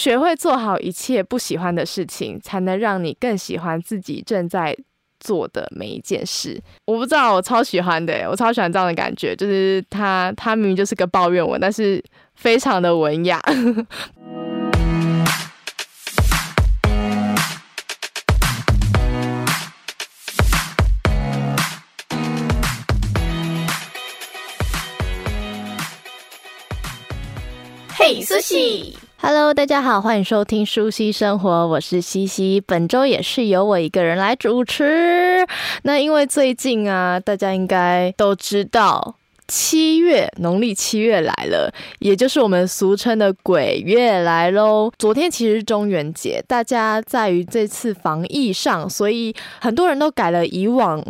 学会做好一切不喜欢的事情，才能让你更喜欢自己正在做的每一件事。我不知道，我超喜欢的，我超喜欢这样的感觉，就是他他明明就是个抱怨文，但是非常的文雅。嘿，苏西，Hello，大家好，欢迎收听舒希生活，我是西西。本周也是由我一个人来主持。那因为最近啊，大家应该都知道，七月，农历七月来了，也就是我们俗称的鬼月来喽。昨天其实是中元节，大家在于这次防疫上，所以很多人都改了以往。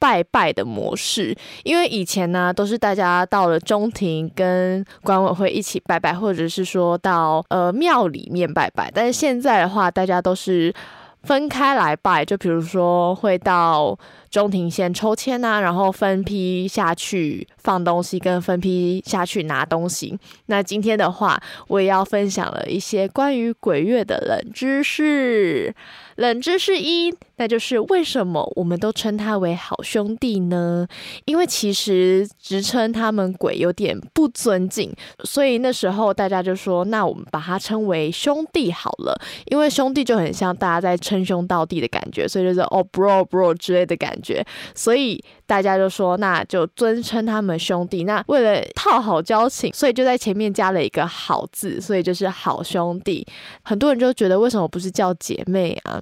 拜拜的模式，因为以前呢都是大家到了中庭跟管委会一起拜拜，或者是说到呃庙里面拜拜，但是现在的话，大家都是分开来拜，就比如说会到中庭先抽签啊，然后分批下去放东西，跟分批下去拿东西。那今天的话，我也要分享了一些关于鬼月的冷知识。冷知识一，那就是为什么我们都称他为好兄弟呢？因为其实直称他们鬼有点不尊敬，所以那时候大家就说，那我们把他称为兄弟好了。因为兄弟就很像大家在称兄道弟的感觉，所以就是哦，bro bro 之类的感觉，所以大家就说，那就尊称他们兄弟。那为了套好交情，所以就在前面加了一个好字，所以就是好兄弟。很多人就觉得，为什么不是叫姐妹啊？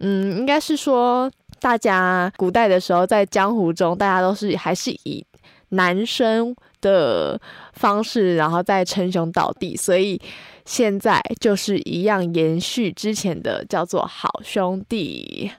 嗯，应该是说，大家古代的时候在江湖中，大家都是还是以男生的方式，然后再称兄道弟，所以现在就是一样延续之前的，叫做好兄弟。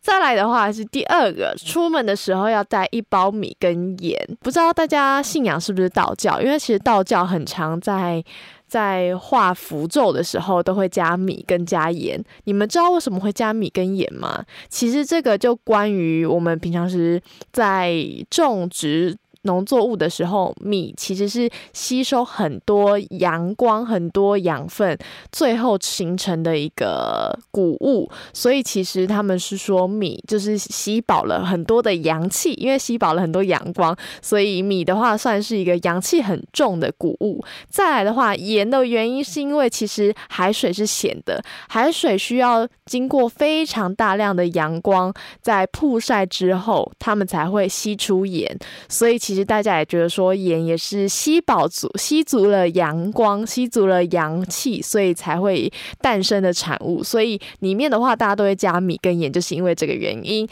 再来的话是第二个，出门的时候要带一包米跟盐。不知道大家信仰是不是道教？因为其实道教很常在。在画符咒的时候，都会加米跟加盐。你们知道为什么会加米跟盐吗？其实这个就关于我们平常时在种植。农作物的时候，米其实是吸收很多阳光、很多养分，最后形成的一个谷物。所以其实他们是说，米就是吸饱了很多的阳气，因为吸饱了很多阳光，所以米的话算是一个阳气很重的谷物。再来的话，盐的原因是因为其实海水是咸的，海水需要经过非常大量的阳光，在曝晒之后，它们才会吸出盐。所以其实大家也觉得说，盐也是吸饱足、吸足了阳光、吸足了阳气，所以才会诞生的产物。所以里面的话，大家都会加米跟盐，就是因为这个原因。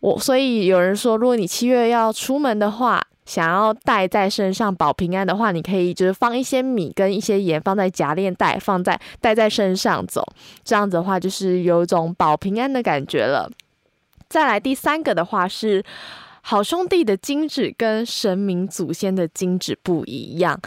我所以有人说，如果你七月要出门的话，想要带在身上保平安的话，你可以就是放一些米跟一些盐放在夹链袋，放在带在身上走。这样子的话，就是有一种保平安的感觉了。再来第三个的话是。好兄弟的金纸跟神明祖先的金纸不一样，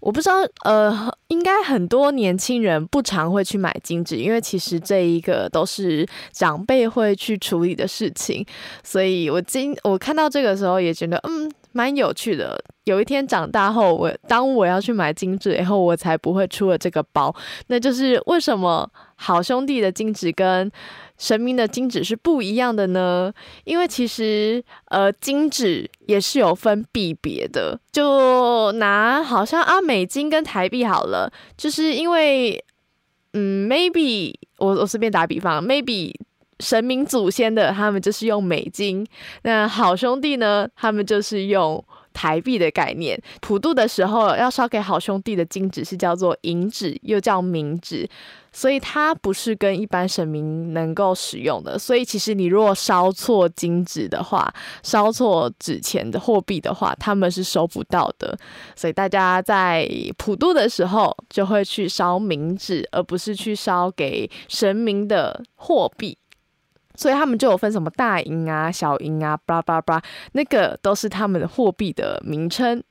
我不知道，呃，应该很多年轻人不常会去买金纸，因为其实这一个都是长辈会去处理的事情，所以我今我看到这个时候也觉得，嗯，蛮有趣的。有一天长大后，我当我要去买金纸以后，我才不会出了这个包。那就是为什么好兄弟的金纸跟神明的金纸是不一样的呢？因为其实，呃，金纸也是有分币别的。就拿好像啊，美金跟台币好了，就是因为，嗯，maybe 我我随便打比方，maybe 神明祖先的他们就是用美金，那好兄弟呢，他们就是用。台币的概念，普渡的时候要烧给好兄弟的金纸是叫做银纸，又叫冥纸，所以它不是跟一般神明能够使用的。所以其实你如果烧错金纸的话，烧错纸钱的货币的话，他们是收不到的。所以大家在普渡的时候就会去烧冥纸，而不是去烧给神明的货币。所以他们就有分什么大银啊、小银啊，巴拉巴拉巴，那个都是他们的货币的名称。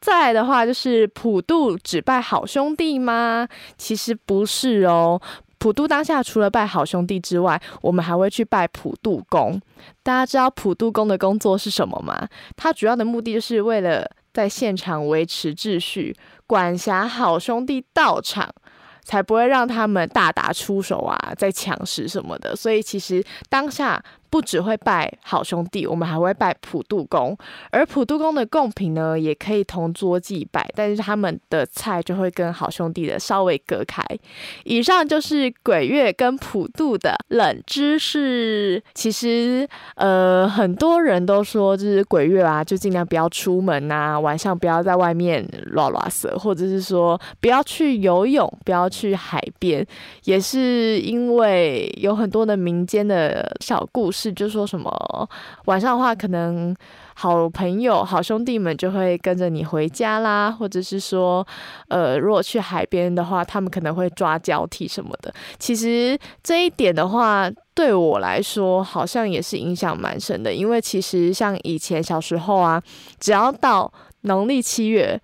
再来的话，就是普渡只拜好兄弟吗？其实不是哦。普渡当下除了拜好兄弟之外，我们还会去拜普渡公。大家知道普渡公的工作是什么吗？他主要的目的就是为了在现场维持秩序，管辖好兄弟道场。才不会让他们大打出手啊，在抢食什么的。所以其实当下。不只会拜好兄弟，我们还会拜普渡公，而普渡公的贡品呢，也可以同桌祭拜，但是他们的菜就会跟好兄弟的稍微隔开。以上就是鬼月跟普渡的冷知识。其实，呃，很多人都说，就是鬼月啊，就尽量不要出门呐，晚上不要在外面乱乱踅，或者是说不要去游泳，不要去海边，也是因为有很多的民间的小故事。是，就说什么晚上的话，可能好朋友、好兄弟们就会跟着你回家啦，或者是说，呃，如果去海边的话，他们可能会抓交替什么的。其实这一点的话，对我来说好像也是影响蛮深的，因为其实像以前小时候啊，只要到农历七月。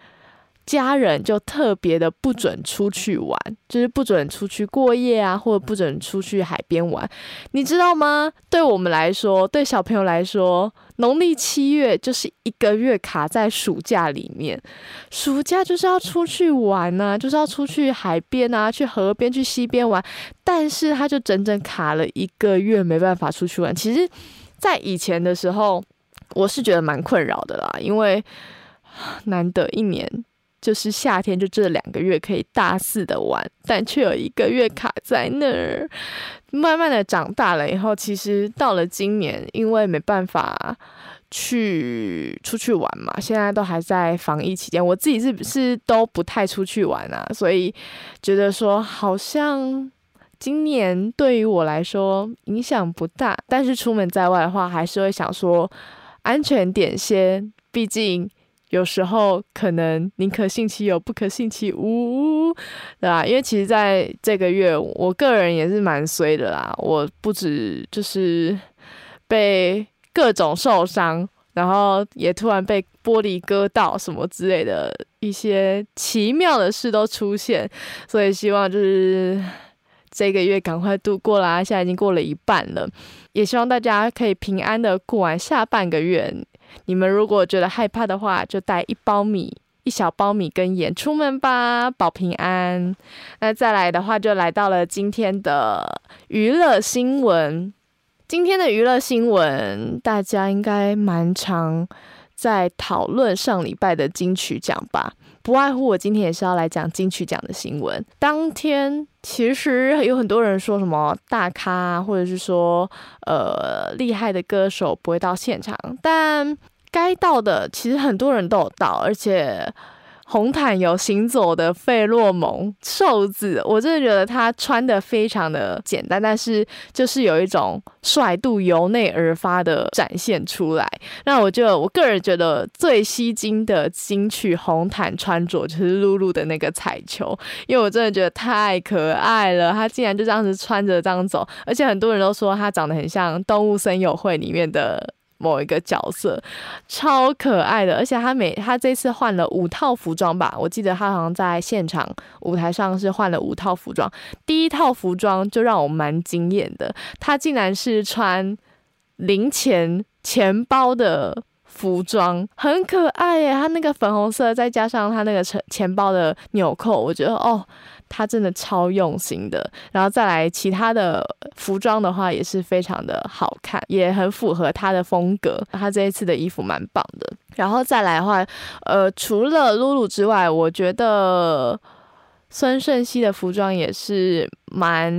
家人就特别的不准出去玩，就是不准出去过夜啊，或者不准出去海边玩，你知道吗？对我们来说，对小朋友来说，农历七月就是一个月卡在暑假里面，暑假就是要出去玩啊，就是要出去海边啊，去河边、去溪边玩，但是他就整整卡了一个月，没办法出去玩。其实，在以前的时候，我是觉得蛮困扰的啦，因为 难得一年。就是夏天，就这两个月可以大肆的玩，但却有一个月卡在那儿。慢慢的长大了以后，其实到了今年，因为没办法去出去玩嘛，现在都还在防疫期间，我自己是不是都不太出去玩啊？所以觉得说，好像今年对于我来说影响不大，但是出门在外的话，还是会想说安全点先，毕竟。有时候可能宁可信其有，不可信其无，对吧？因为其实在这个月，我个人也是蛮衰的啦。我不止就是被各种受伤，然后也突然被玻璃割到什么之类的一些奇妙的事都出现。所以希望就是这个月赶快度过啦，现在已经过了一半了，也希望大家可以平安的过完下半个月。你们如果觉得害怕的话，就带一包米，一小包米跟盐出门吧，保平安。那再来的话，就来到了今天的娱乐新闻。今天的娱乐新闻，大家应该蛮常在讨论上礼拜的金曲奖吧？不外乎我今天也是要来讲金曲奖的新闻。当天其实有很多人说什么大咖，或者是说呃厉害的歌手不会到现场，但该到的其实很多人都有到，而且。红毯有行走的费洛蒙瘦子，我真的觉得他穿的非常的简单，但是就是有一种帅度由内而发的展现出来。那我就我个人觉得最吸睛的金曲红毯穿着就是露露的那个彩球，因为我真的觉得太可爱了，他竟然就这样子穿着这样走，而且很多人都说他长得很像《动物森友会》里面的。某一个角色超可爱的，而且他每他这次换了五套服装吧，我记得他好像在现场舞台上是换了五套服装。第一套服装就让我蛮惊艳的，他竟然是穿零钱钱包的服装，很可爱耶！他那个粉红色再加上他那个钱钱包的纽扣，我觉得哦。他真的超用心的，然后再来其他的服装的话也是非常的好看，也很符合他的风格。他这一次的衣服蛮棒的。然后再来的话，呃，除了露露之外，我觉得孙盛希的服装也是蛮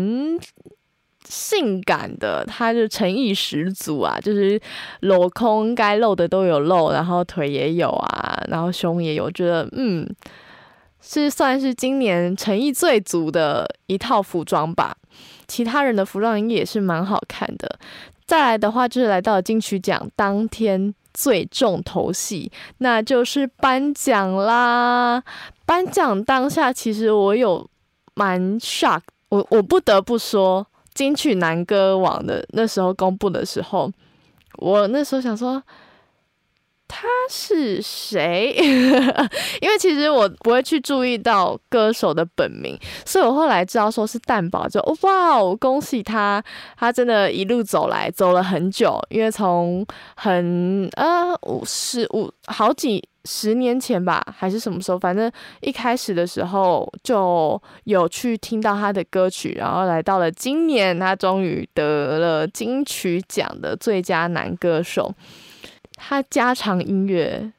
性感的，他就诚意十足啊，就是镂空该露的都有露，然后腿也有啊，然后胸也有，我觉得嗯。是算是今年诚意最足的一套服装吧，其他人的服装应该也是蛮好看的。再来的话，就是来到金曲奖当天最重头戏，那就是颁奖啦。颁奖当下，其实我有蛮 shock，我我不得不说，金曲男歌王的那时候公布的时候，我那时候想说。他是谁？因为其实我不会去注意到歌手的本名，所以我后来知道说是蛋堡，就哇，恭喜他！他真的一路走来走了很久，因为从很呃五十五好几十年前吧，还是什么时候？反正一开始的时候就有去听到他的歌曲，然后来到了今年，他终于得了金曲奖的最佳男歌手。他家常音乐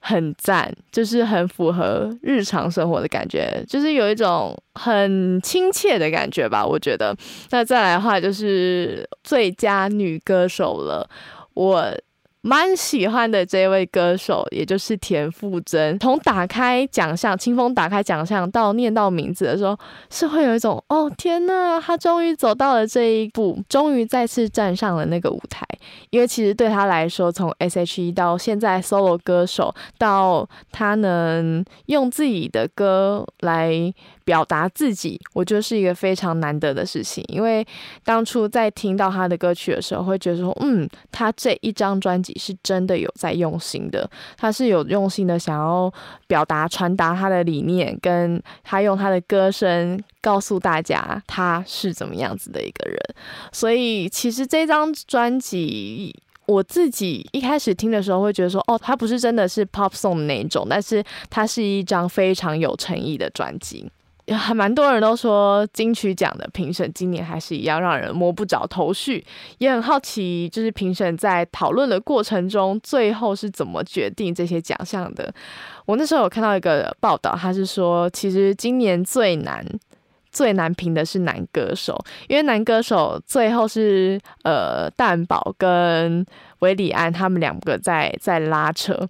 很赞，就是很符合日常生活的感觉，就是有一种很亲切的感觉吧。我觉得，那再来的话就是最佳女歌手了，我。蛮喜欢的这位歌手，也就是田馥甄。从打开奖项，青峰打开奖项到念到名字的时候，是会有一种哦天呐，他终于走到了这一步，终于再次站上了那个舞台。因为其实对他来说，从 S.H.E 到现在 solo 歌手，到他能用自己的歌来。表达自己，我觉得是一个非常难得的事情。因为当初在听到他的歌曲的时候，会觉得说，嗯，他这一张专辑是真的有在用心的，他是有用心的想要表达、传达他的理念，跟他用他的歌声告诉大家他是怎么样子的一个人。所以，其实这张专辑，我自己一开始听的时候会觉得说，哦，他不是真的是 pop song 的那一种，但是它是一张非常有诚意的专辑。还蛮多人都说金曲奖的评审今年还是一样让人摸不着头绪，也很好奇，就是评审在讨论的过程中，最后是怎么决定这些奖项的。我那时候有看到一个报道，他是说，其实今年最难最难评的是男歌手，因为男歌手最后是呃蛋堡跟韦礼安他们两个在在拉扯。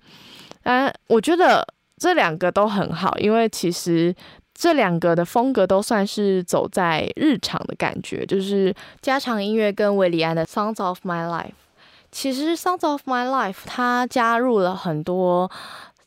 但我觉得这两个都很好，因为其实。这两个的风格都算是走在日常的感觉，就是家常音乐跟韦礼安的《Songs of My Life》。其实《Songs of My Life》它加入了很多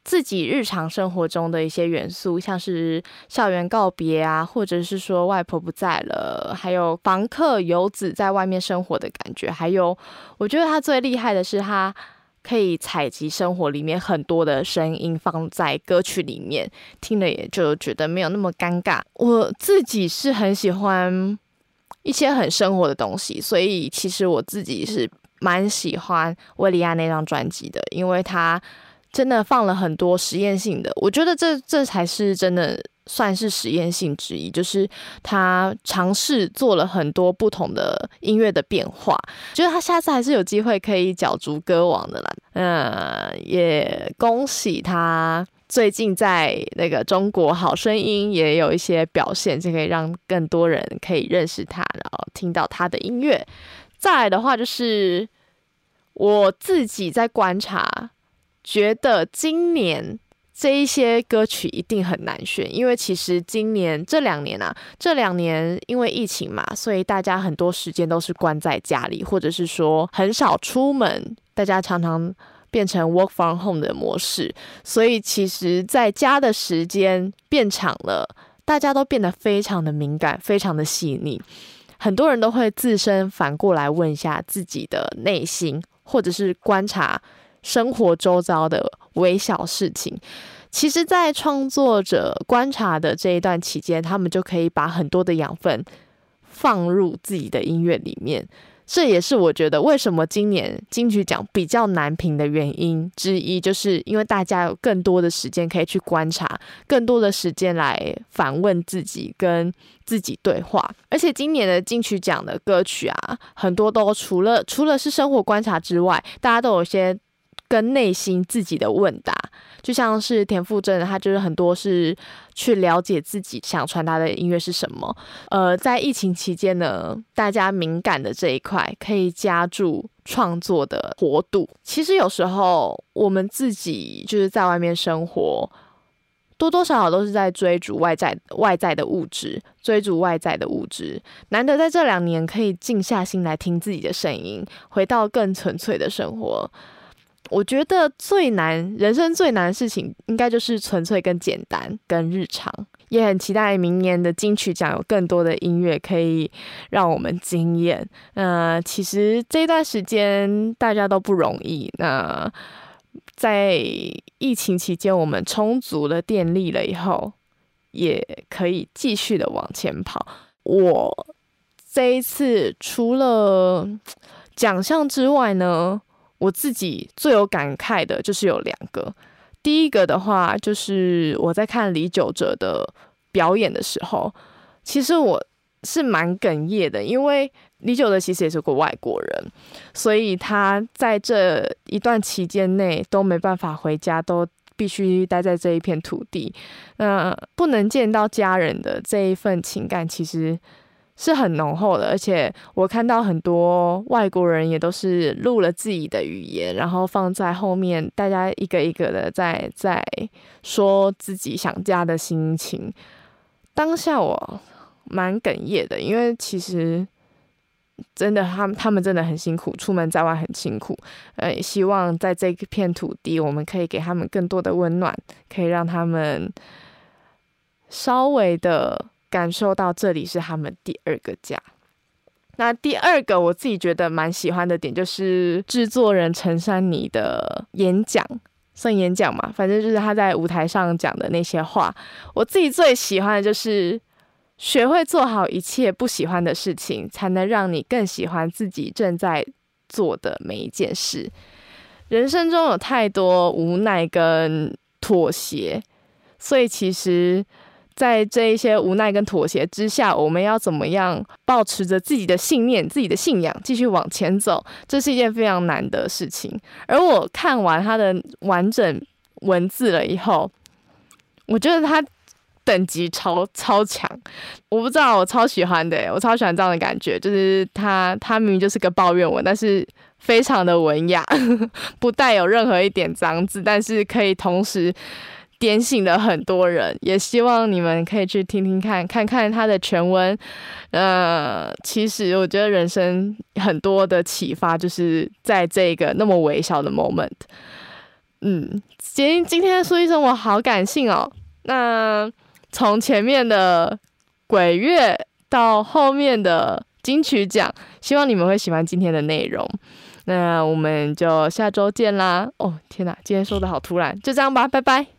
自己日常生活中的一些元素，像是校园告别啊，或者是说外婆不在了，还有房客游子在外面生活的感觉，还有我觉得他最厉害的是他。可以采集生活里面很多的声音放在歌曲里面，听了也就觉得没有那么尴尬。我自己是很喜欢一些很生活的东西，所以其实我自己是蛮喜欢韦礼安那张专辑的，因为他真的放了很多实验性的，我觉得这这才是真的。算是实验性之一，就是他尝试做了很多不同的音乐的变化，觉得他下次还是有机会可以角逐歌王的啦。嗯，也恭喜他最近在那个中国好声音也有一些表现，就可以让更多人可以认识他，然后听到他的音乐。再来的话，就是我自己在观察，觉得今年。这一些歌曲一定很难选，因为其实今年这两年啊，这两年因为疫情嘛，所以大家很多时间都是关在家里，或者是说很少出门，大家常常变成 work from home 的模式，所以其实在家的时间变长了，大家都变得非常的敏感，非常的细腻，很多人都会自身反过来问一下自己的内心，或者是观察。生活周遭的微小事情，其实，在创作者观察的这一段期间，他们就可以把很多的养分放入自己的音乐里面。这也是我觉得为什么今年金曲奖比较难评的原因之一，就是因为大家有更多的时间可以去观察，更多的时间来反问自己，跟自己对话。而且今年的金曲奖的歌曲啊，很多都除了除了是生活观察之外，大家都有些。跟内心自己的问答，就像是田馥甄，他就是很多是去了解自己想传达的音乐是什么。呃，在疫情期间呢，大家敏感的这一块可以加注创作的活度。其实有时候我们自己就是在外面生活，多多少少都是在追逐外在外在的物质，追逐外在的物质。难得在这两年可以静下心来听自己的声音，回到更纯粹的生活。我觉得最难，人生最难的事情，应该就是纯粹跟简单跟日常。也很期待明年的金曲奖有更多的音乐可以让我们惊艳。呃，其实这段时间大家都不容易。那、在疫情期间，我们充足了电力了以后，也可以继续的往前跑。我这一次除了奖项之外呢，我自己最有感慨的就是有两个，第一个的话，就是我在看李玖哲的表演的时候，其实我是蛮哽咽的，因为李玖哲其实也是个外国人，所以他在这一段期间内都没办法回家，都必须待在这一片土地，那不能见到家人的这一份情感，其实。是很浓厚的，而且我看到很多外国人也都是录了自己的语言，然后放在后面，大家一个一个的在在说自己想家的心情。当下我蛮哽咽的，因为其实真的他们他们真的很辛苦，出门在外很辛苦。呃，希望在这片土地，我们可以给他们更多的温暖，可以让他们稍微的。感受到这里是他们第二个家。那第二个我自己觉得蛮喜欢的点，就是制作人陈珊妮的演讲，算演讲嘛，反正就是他在舞台上讲的那些话。我自己最喜欢的就是学会做好一切不喜欢的事情，才能让你更喜欢自己正在做的每一件事。人生中有太多无奈跟妥协，所以其实。在这一些无奈跟妥协之下，我们要怎么样保持着自己的信念、自己的信仰，继续往前走？这是一件非常难的事情。而我看完他的完整文字了以后，我觉得他等级超超强。我不知道，我超喜欢的，我超喜欢这样的感觉，就是他他明明就是个抱怨文，但是非常的文雅，不带有任何一点脏字，但是可以同时。点醒了很多人，也希望你们可以去听听看，看看他的全文。呃，其实我觉得人生很多的启发，就是在这个那么微小的 moment。嗯，今今天的书医生我好感性哦。那从前面的鬼月到后面的金曲奖，希望你们会喜欢今天的内容。那我们就下周见啦！哦，天哪，今天说的好突然，就这样吧，拜拜。